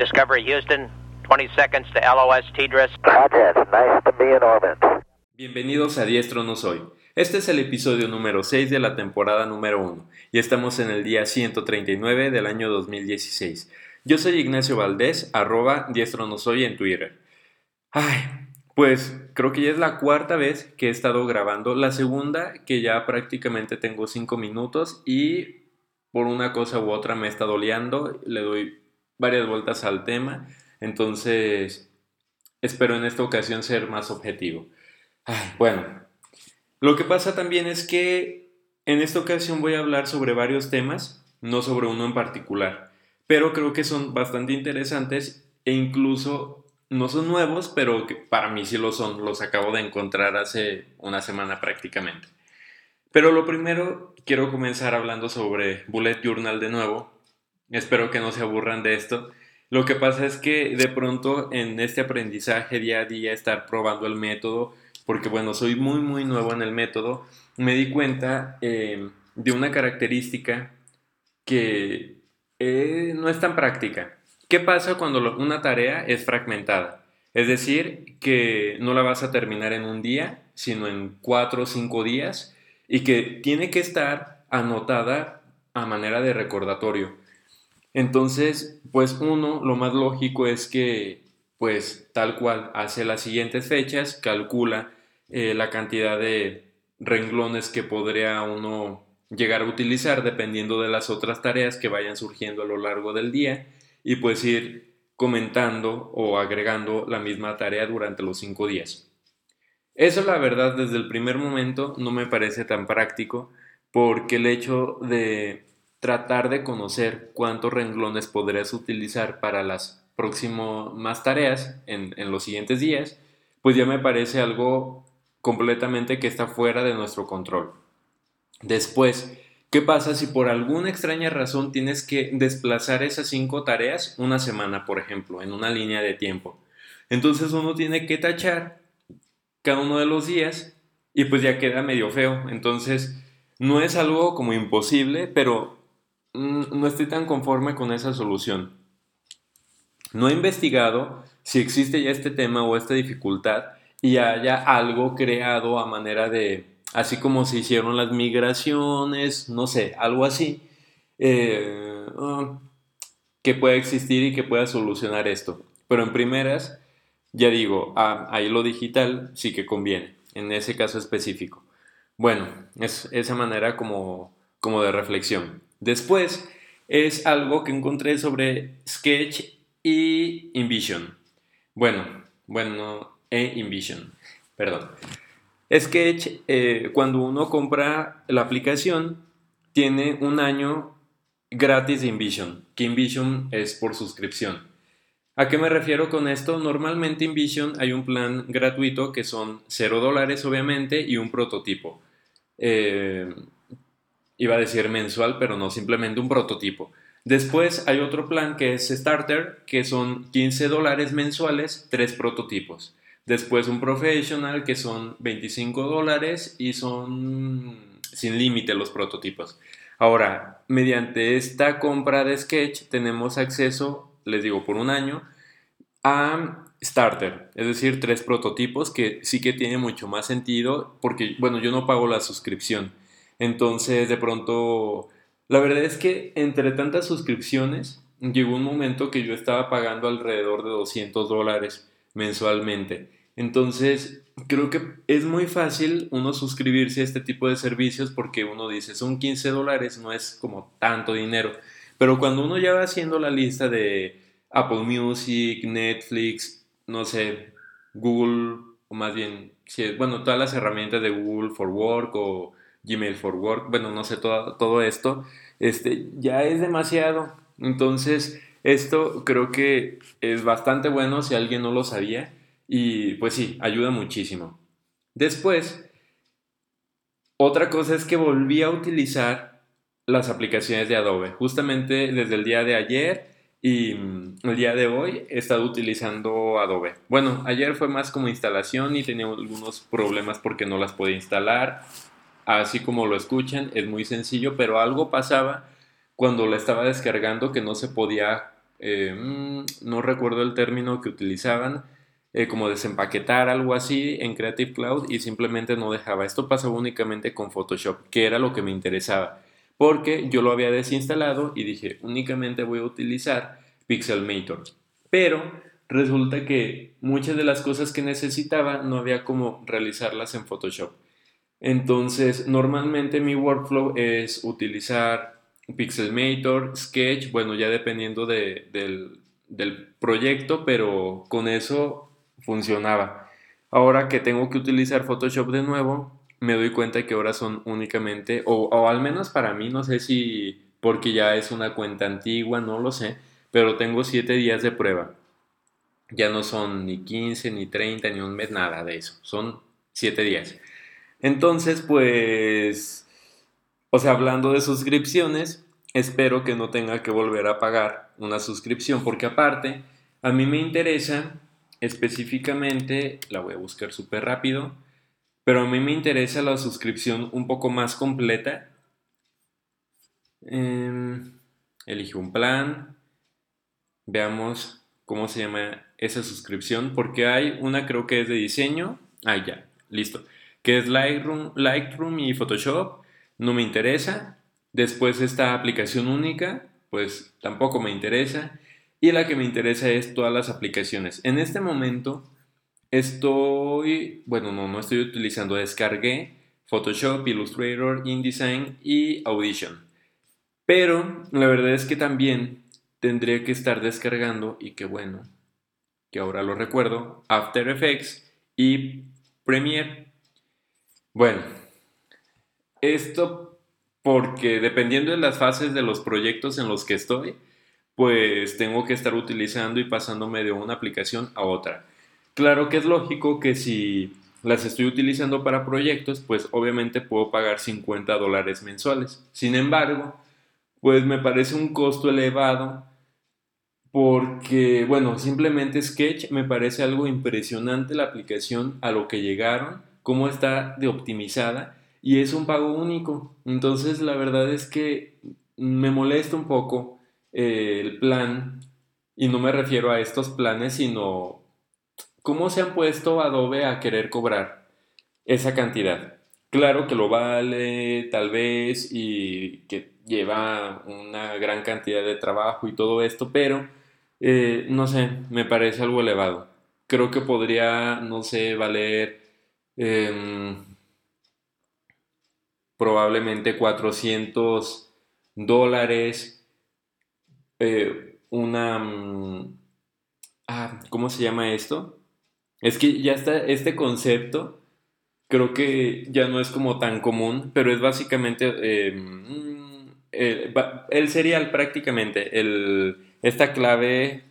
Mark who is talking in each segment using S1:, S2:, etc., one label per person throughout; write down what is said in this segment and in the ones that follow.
S1: Discovery Houston, 20 seconds to LOS TDRS.
S2: nice to be in orbit.
S3: Bienvenidos a Diestro No Soy. Este es el episodio número 6 de la temporada número 1 y estamos en el día 139 del año 2016. Yo soy Ignacio Valdés, arroba Diestro No Soy en Twitter. Ay, pues creo que ya es la cuarta vez que he estado grabando, la segunda que ya prácticamente tengo 5 minutos y por una cosa u otra me está doleando, le doy varias vueltas al tema, entonces espero en esta ocasión ser más objetivo. bueno, lo que pasa también es que en esta ocasión voy a hablar sobre varios temas, no sobre uno en particular, pero creo que son bastante interesantes e incluso no son nuevos, pero para mí sí lo son, los acabo de encontrar hace una semana prácticamente. Pero lo primero, quiero comenzar hablando sobre Bullet Journal de nuevo, Espero que no se aburran de esto. Lo que pasa es que de pronto en este aprendizaje día a día, estar probando el método, porque bueno, soy muy muy nuevo en el método, me di cuenta eh, de una característica que eh, no es tan práctica. ¿Qué pasa cuando una tarea es fragmentada? Es decir, que no la vas a terminar en un día, sino en cuatro o cinco días y que tiene que estar anotada a manera de recordatorio. Entonces, pues uno, lo más lógico es que, pues tal cual, hace las siguientes fechas, calcula eh, la cantidad de renglones que podría uno llegar a utilizar dependiendo de las otras tareas que vayan surgiendo a lo largo del día y pues ir comentando o agregando la misma tarea durante los cinco días. Eso la verdad desde el primer momento no me parece tan práctico porque el hecho de tratar de conocer cuántos renglones podrías utilizar para las próximas tareas en, en los siguientes días, pues ya me parece algo completamente que está fuera de nuestro control. Después, ¿qué pasa si por alguna extraña razón tienes que desplazar esas cinco tareas una semana, por ejemplo, en una línea de tiempo? Entonces uno tiene que tachar cada uno de los días y pues ya queda medio feo. Entonces, no es algo como imposible, pero no estoy tan conforme con esa solución. No he investigado si existe ya este tema o esta dificultad y haya algo creado a manera de, así como se hicieron las migraciones, no sé, algo así, eh, ah, que pueda existir y que pueda solucionar esto. Pero en primeras, ya digo, ah, ahí lo digital sí que conviene, en ese caso específico. Bueno, es esa manera como, como de reflexión. Después es algo que encontré sobre Sketch y InVision. Bueno, bueno, e InVision, perdón. Sketch, eh, cuando uno compra la aplicación, tiene un año gratis de InVision, que InVision es por suscripción. ¿A qué me refiero con esto? Normalmente en InVision hay un plan gratuito que son 0 dólares obviamente y un prototipo. Eh, iba a decir mensual, pero no, simplemente un prototipo. Después hay otro plan que es Starter, que son 15 dólares mensuales, tres prototipos. Después un Professional, que son 25 dólares y son sin límite los prototipos. Ahora, mediante esta compra de Sketch tenemos acceso, les digo, por un año, a Starter, es decir, tres prototipos que sí que tiene mucho más sentido porque, bueno, yo no pago la suscripción. Entonces, de pronto, la verdad es que entre tantas suscripciones, llegó un momento que yo estaba pagando alrededor de 200 dólares mensualmente. Entonces, creo que es muy fácil uno suscribirse a este tipo de servicios porque uno dice, son 15 dólares, no es como tanto dinero. Pero cuando uno ya va haciendo la lista de Apple Music, Netflix, no sé, Google, o más bien, bueno, todas las herramientas de Google for Work o Gmail for Work, bueno, no sé, todo, todo esto, este, ya es demasiado. Entonces, esto creo que es bastante bueno si alguien no lo sabía y pues sí, ayuda muchísimo. Después, otra cosa es que volví a utilizar las aplicaciones de Adobe. Justamente desde el día de ayer y mm, el día de hoy he estado utilizando Adobe. Bueno, ayer fue más como instalación y tenía algunos problemas porque no las podía instalar así como lo escuchan, es muy sencillo, pero algo pasaba cuando la estaba descargando que no se podía eh, mm, no recuerdo el término que utilizaban, eh, como desempaquetar algo así en Creative Cloud y simplemente no dejaba. Esto pasaba únicamente con Photoshop, que era lo que me interesaba, porque yo lo había desinstalado y dije, únicamente voy a utilizar Pixelmator. Pero resulta que muchas de las cosas que necesitaba no había como realizarlas en Photoshop. Entonces, normalmente mi workflow es utilizar Pixelmator, Sketch, bueno, ya dependiendo del, del proyecto, pero con eso funcionaba. Ahora que tengo que utilizar Photoshop de nuevo, me doy cuenta que ahora son únicamente, o, al menos para mí, no sé si porque ya es una cuenta antigua, no lo sé, pero tengo 7 días de prueba. Ya no son ni 15, ni 30, ni un mes, nada de eso. Son 7 días. Entonces, pues, o sea, hablando de suscripciones, espero que no tenga que volver a pagar una suscripción, porque aparte, a mí me interesa específicamente, la voy a buscar súper rápido, pero a mí me interesa la suscripción un poco más completa. Eh, elige un plan, veamos cómo se llama esa suscripción, porque hay una creo que es de diseño, ah ya, listo, que es Lightroom, Lightroom y Photoshop, no me interesa. Después esta aplicación única, pues tampoco me interesa y la que me interesa es todas las aplicaciones. En este momento estoy, bueno, no, no estoy utilizando, descargué Photoshop, Illustrator, InDesign y Audition. Pero la verdad es que también tendría que estar descargando, y qué bueno, que ahora lo recuerdo, After Effects y Premiere. Bueno, esto porque dependiendo de las fases de los proyectos en los que estoy, pues tengo que estar utilizando y pasándome de una aplicación a otra. Claro que es lógico que si las estoy utilizando para proyectos, pues obviamente puedo pagar 50 dólares mensuales. Sin embargo, pues me parece un costo elevado porque, bueno, simplemente Sketch me parece algo impresionante la aplicación a lo que llegaron, cómo está de optimizada y es un pago único. Entonces, la verdad es que me molesta un poco eh, el plan, y no me refiero a estos planes, sino cómo se han puesto Adobe a querer cobrar esa cantidad. Claro que lo vale, tal vez, y que lleva una gran cantidad de trabajo y todo esto, pero eh, no sé, me parece algo elevado. Creo que podría, no sé, valer em, probablemente 400 dólares eh, una... Mm, ah, ¿Cómo se llama esto? Es que ya está este concepto, creo que ya no es como tan común, pero es básicamente eh, el, serial prácticamente, el, esta clave...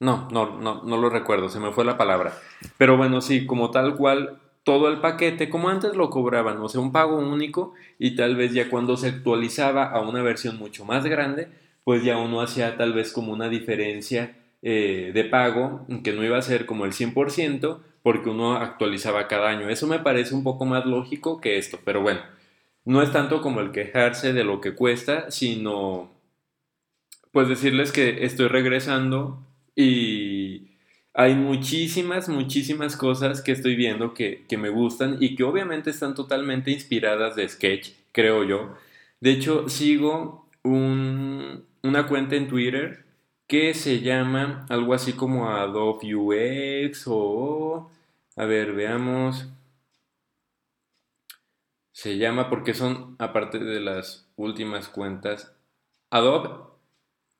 S3: No, no, no, no lo recuerdo, se me fue la palabra. Pero bueno, sí, como tal cual, todo el paquete como antes lo cobraban, o sea, un pago único y tal vez ya cuando se actualizaba a una versión mucho más grande, pues ya uno hacía tal vez como una diferencia eh, de pago que no iba a ser como el 100% porque uno actualizaba cada año. Eso me parece un poco más lógico que esto, pero bueno, no es tanto como el quejarse de lo que cuesta, sino pues decirles que estoy regresando y hay muchísimas, muchísimas cosas que estoy viendo que, me gustan y que obviamente están totalmente inspiradas de Sketch, creo yo. De hecho, sigo una cuenta en Twitter que se llama algo así como Adobe UX o... A ver, veamos. Se llama porque son, aparte de las últimas cuentas, Adobe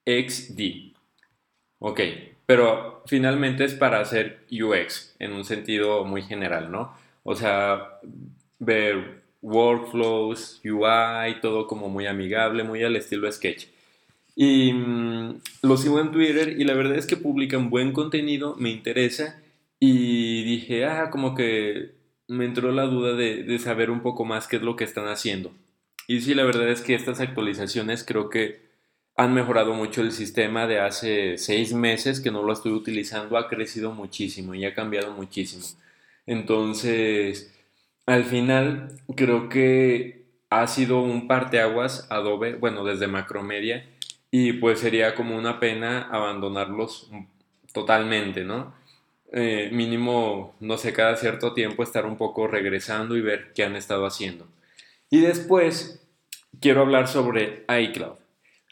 S3: XD. Ok, pero finalmente es para hacer UX en un sentido muy general, ¿no? O sea, ver workflows, UI, todo como muy amigable, muy al estilo Sketch. Y mm, lo sigo en Twitter y la verdad es que publican buen contenido, me interesa y dije, ah, como que me entró la duda de, de saber un poco más qué es lo que están haciendo. Y sí, la verdad es que estas actualizaciones creo que han mejorado mucho el sistema de hace seis meses que no lo estoy utilizando, ha crecido muchísimo y ha cambiado muchísimo. Entonces, al final, creo que ha sido un parteaguas Adobe, bueno, desde Macromedia, y pues sería como una pena abandonarlos totalmente, ¿no? Eh, mínimo, no sé, cada cierto tiempo estar un poco regresando y ver qué han estado haciendo. Y después quiero hablar sobre iCloud.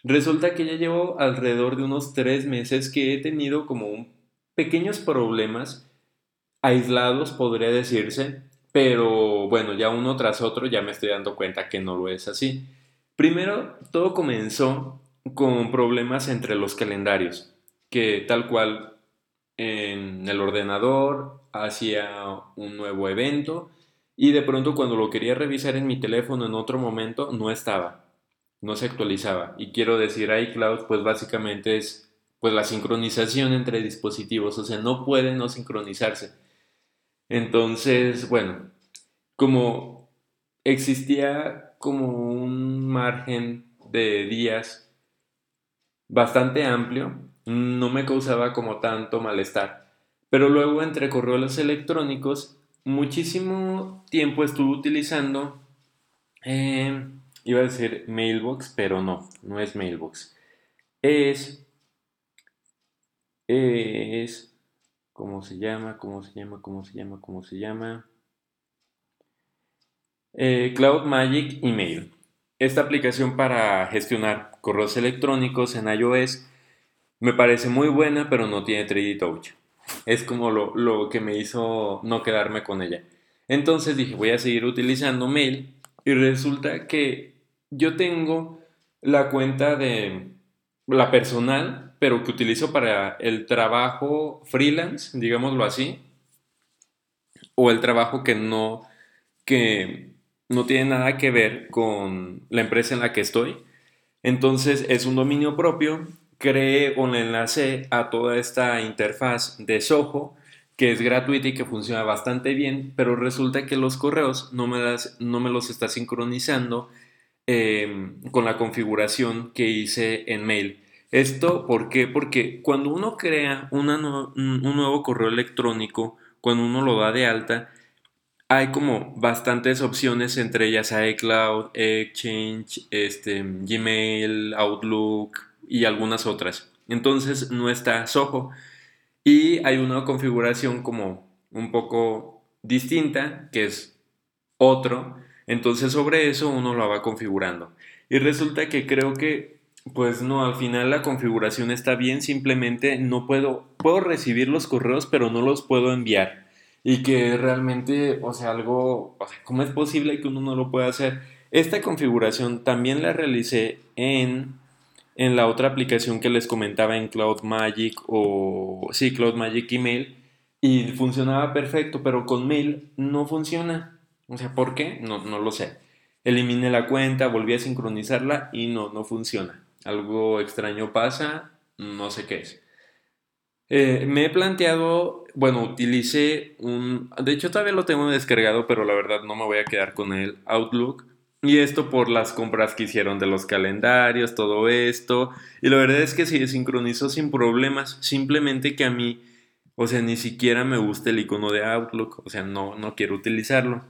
S3: Resulta que ya llevo alrededor de unos tres meses que he tenido como pequeños problemas aislados, podría decirse, pero bueno, ya uno tras otro ya me estoy dando cuenta que no lo es así. Primero, todo comenzó con problemas entre los calendarios, que tal cual en el ordenador hacía un nuevo evento y de pronto cuando lo quería revisar en mi teléfono en otro momento no estaba, no se actualizaba. Y quiero decir iCloud pues básicamente es pues la sincronización entre dispositivos, o sea, no puede no sincronizarse. Entonces, bueno, como existía como un margen de días bastante amplio, no me causaba como tanto malestar. Pero luego entre correos electrónicos, muchísimo tiempo estuve utilizando, eh, iba a decir Mailbox, pero no, no es Mailbox. Es, es, ¿cómo se llama? ¿Cómo se llama? ¿Cómo se llama? ¿Cómo se llama? Eh, Cloud Magic Email. Esta aplicación para gestionar correos electrónicos en iOS me parece muy buena, pero no tiene 3D Touch. Es como lo, que me hizo no quedarme con ella. Entonces dije, voy a seguir utilizando Mail y resulta que yo tengo la cuenta de la personal, pero que utilizo para el trabajo freelance, digámoslo así, o el trabajo que no que no tiene nada que ver con la empresa en la que estoy. Entonces es un dominio propio creé le enlace a toda esta interfaz de Soho que es gratuita y que funciona bastante bien, pero resulta que los correos no me, no me los está sincronizando em, con la configuración que hice en mail. Esto, ¿por qué? Porque cuando uno crea un nuevo correo electrónico, cuando uno lo da de alta, hay como bastantes opciones, entre ellas iCloud, Exchange, este, Gmail, Outlook, y algunas otras. Entonces no está Soho. Y hay una configuración como un poco distinta, que es otro. Entonces sobre eso uno lo va configurando. Y resulta que creo que, pues no, al final la configuración está bien, simplemente no puedo, puedo recibir los correos, pero no los puedo enviar. Y que realmente, o sea, algo, o sea, ¿cómo es posible que uno no lo pueda hacer? Esta configuración también la realicé en en la otra aplicación que les comentaba en Cloud Magic o sí, Cloud Magic Email y funcionaba perfecto, pero con Mail no funciona. O sea, ¿por qué? No, no lo sé. Eliminé la cuenta, volví a sincronizarla y no, no funciona. Algo extraño pasa, no sé qué es. Eh, me he planteado, bueno, utilicé un, de hecho todavía lo tengo descargado, pero la verdad no me voy a quedar con el Outlook y esto por las compras que hicieron de los calendarios, todo esto. Y la verdad es que se sincronizó sin problemas. Simplemente que a mí, o sea, ni siquiera me gusta el icono de Outlook. O sea, no, no quiero utilizarlo.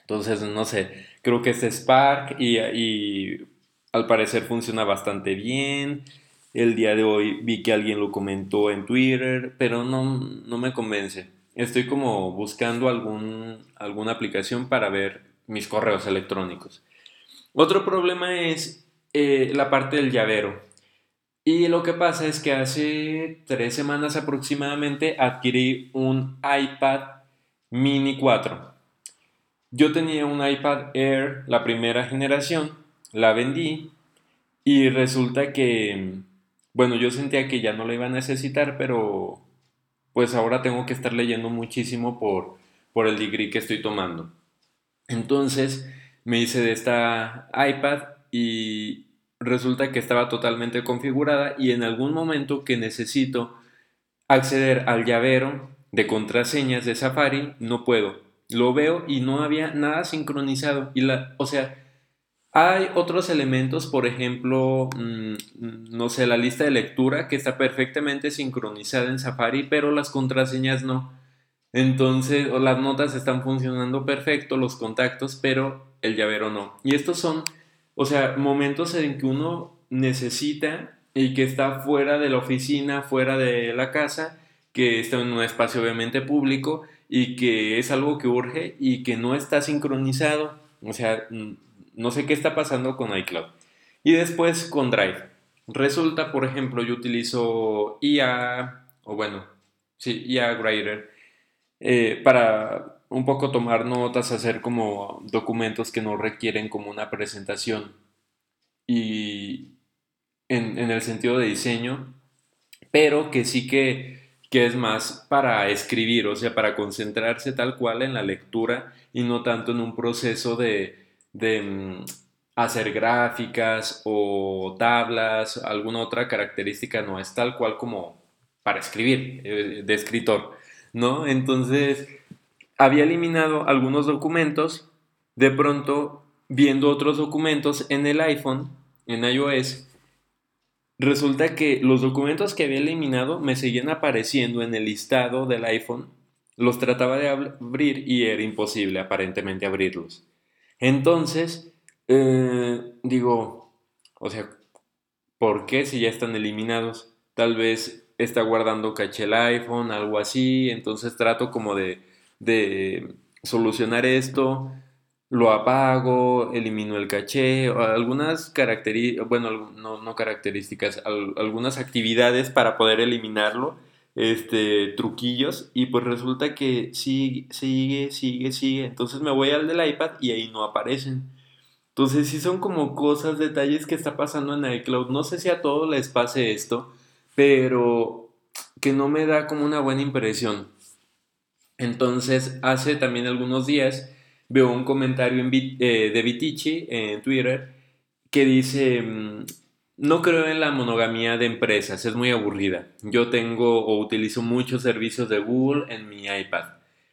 S3: Entonces, no sé, creo que es Spark y, y al parecer funciona bastante bien. El día de hoy vi que alguien lo comentó en Twitter, pero no, no me convence. Estoy como buscando algún, alguna aplicación para ver mis correos electrónicos. Otro problema es eh, la parte del llavero. Y lo que pasa es que hace tres semanas aproximadamente adquirí un iPad mini 4. Yo tenía un iPad Air, la primera generación, la vendí y resulta que, bueno, yo sentía que ya no la iba a necesitar, pero pues ahora tengo que estar leyendo muchísimo por, por el degree que estoy tomando. Entonces me hice de esta iPad y resulta que estaba totalmente configurada y en algún momento que necesito acceder al llavero de contraseñas de Safari, no puedo. Lo veo y no había nada sincronizado. Y la, o sea, hay otros elementos, por ejemplo, mm, no sé, la lista de lectura que está perfectamente sincronizada en Safari, pero las contraseñas no. Entonces, las notas están funcionando perfecto, los contactos, pero el llavero no. Y estos son, o sea, momentos en que uno necesita y que está fuera de la oficina, fuera de la casa, que está en un espacio obviamente público y que es algo que urge y que no está sincronizado. O sea, no sé qué está pasando con iCloud. Y después con Drive. Resulta, por ejemplo, yo utilizo IA, o bueno, sí, IA Writer, eh, para un poco tomar notas, hacer como documentos que no requieren como una presentación. Y en, en el sentido de diseño, pero que sí que que es más para escribir, o sea, para concentrarse tal cual en la lectura y no tanto en un proceso de, mm, hacer gráficas o tablas, alguna otra característica, no es tal cual como para escribir, eh, de escritor, ¿no? Entonces, había eliminado algunos documentos, de pronto, viendo otros documentos en el iPhone, en iOS, Resulta que los documentos que había eliminado me seguían apareciendo en el listado del iPhone. Los trataba de abrir y era imposible aparentemente abrirlos. Entonces, eh, digo, o sea, ¿por qué si ya están eliminados? Tal vez está guardando caché el iPhone, algo así. Entonces trato como de, de solucionar esto lo apago, elimino el caché, algunas características, bueno, no, no características, algunas actividades para poder eliminarlo, este, truquillos, y pues resulta que sigue, sigue, sigue, sigue, entonces me voy al del iPad y ahí no aparecen. Entonces sí son como cosas, detalles que está pasando en iCloud. No sé si a todos les pase esto, pero que no me da como una buena impresión. Entonces hace también algunos días veo un comentario eh, de Vitici en Twitter que dice, mm, no creo en la monogamía de empresas, es muy aburrida. Yo tengo o utilizo muchos servicios de Google en mi iPad.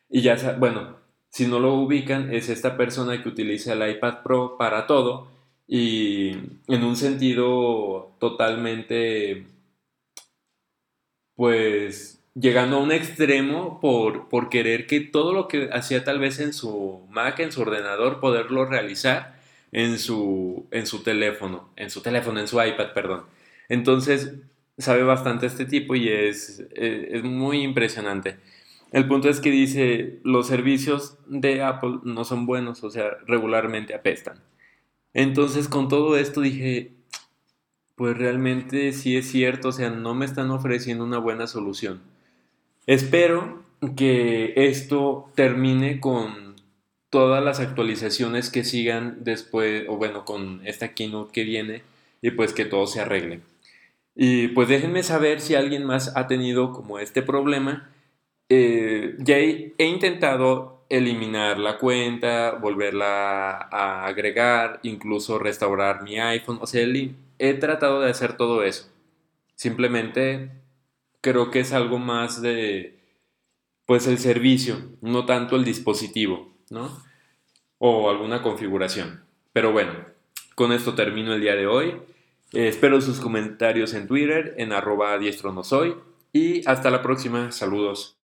S3: Y ya, bueno, si no lo ubican, es esta persona que utiliza el iPad Pro para todo y en un sentido totalmente, pues, llegando a un extremo por, por querer que todo lo que hacía tal vez en su Mac, en su ordenador, poderlo realizar en su, en su teléfono, en su teléfono, en su iPad, perdón. Entonces, sabe bastante este tipo y es, eh, es muy impresionante. El punto es que dice, los servicios de Apple no son buenos, o sea, regularmente apestan. Entonces, con todo esto dije, pues realmente sí es cierto, o sea, no me están ofreciendo una buena solución. Espero que esto termine con todas las actualizaciones que sigan después, o bueno, con esta keynote que viene, y pues que todo se arregle. Y pues déjenme saber si alguien más ha tenido como este problema. Eh, ya he, intentado eliminar la cuenta, volverla a agregar, incluso restaurar mi iPhone. O sea, he tratado de hacer todo eso. Simplemente creo que es algo más de, pues el servicio, no tanto el dispositivo, ¿no? O alguna configuración. Pero bueno, con esto termino el día de hoy. Eh, espero sus comentarios en Twitter, en arroba diestro no soy. Y hasta la próxima. Saludos.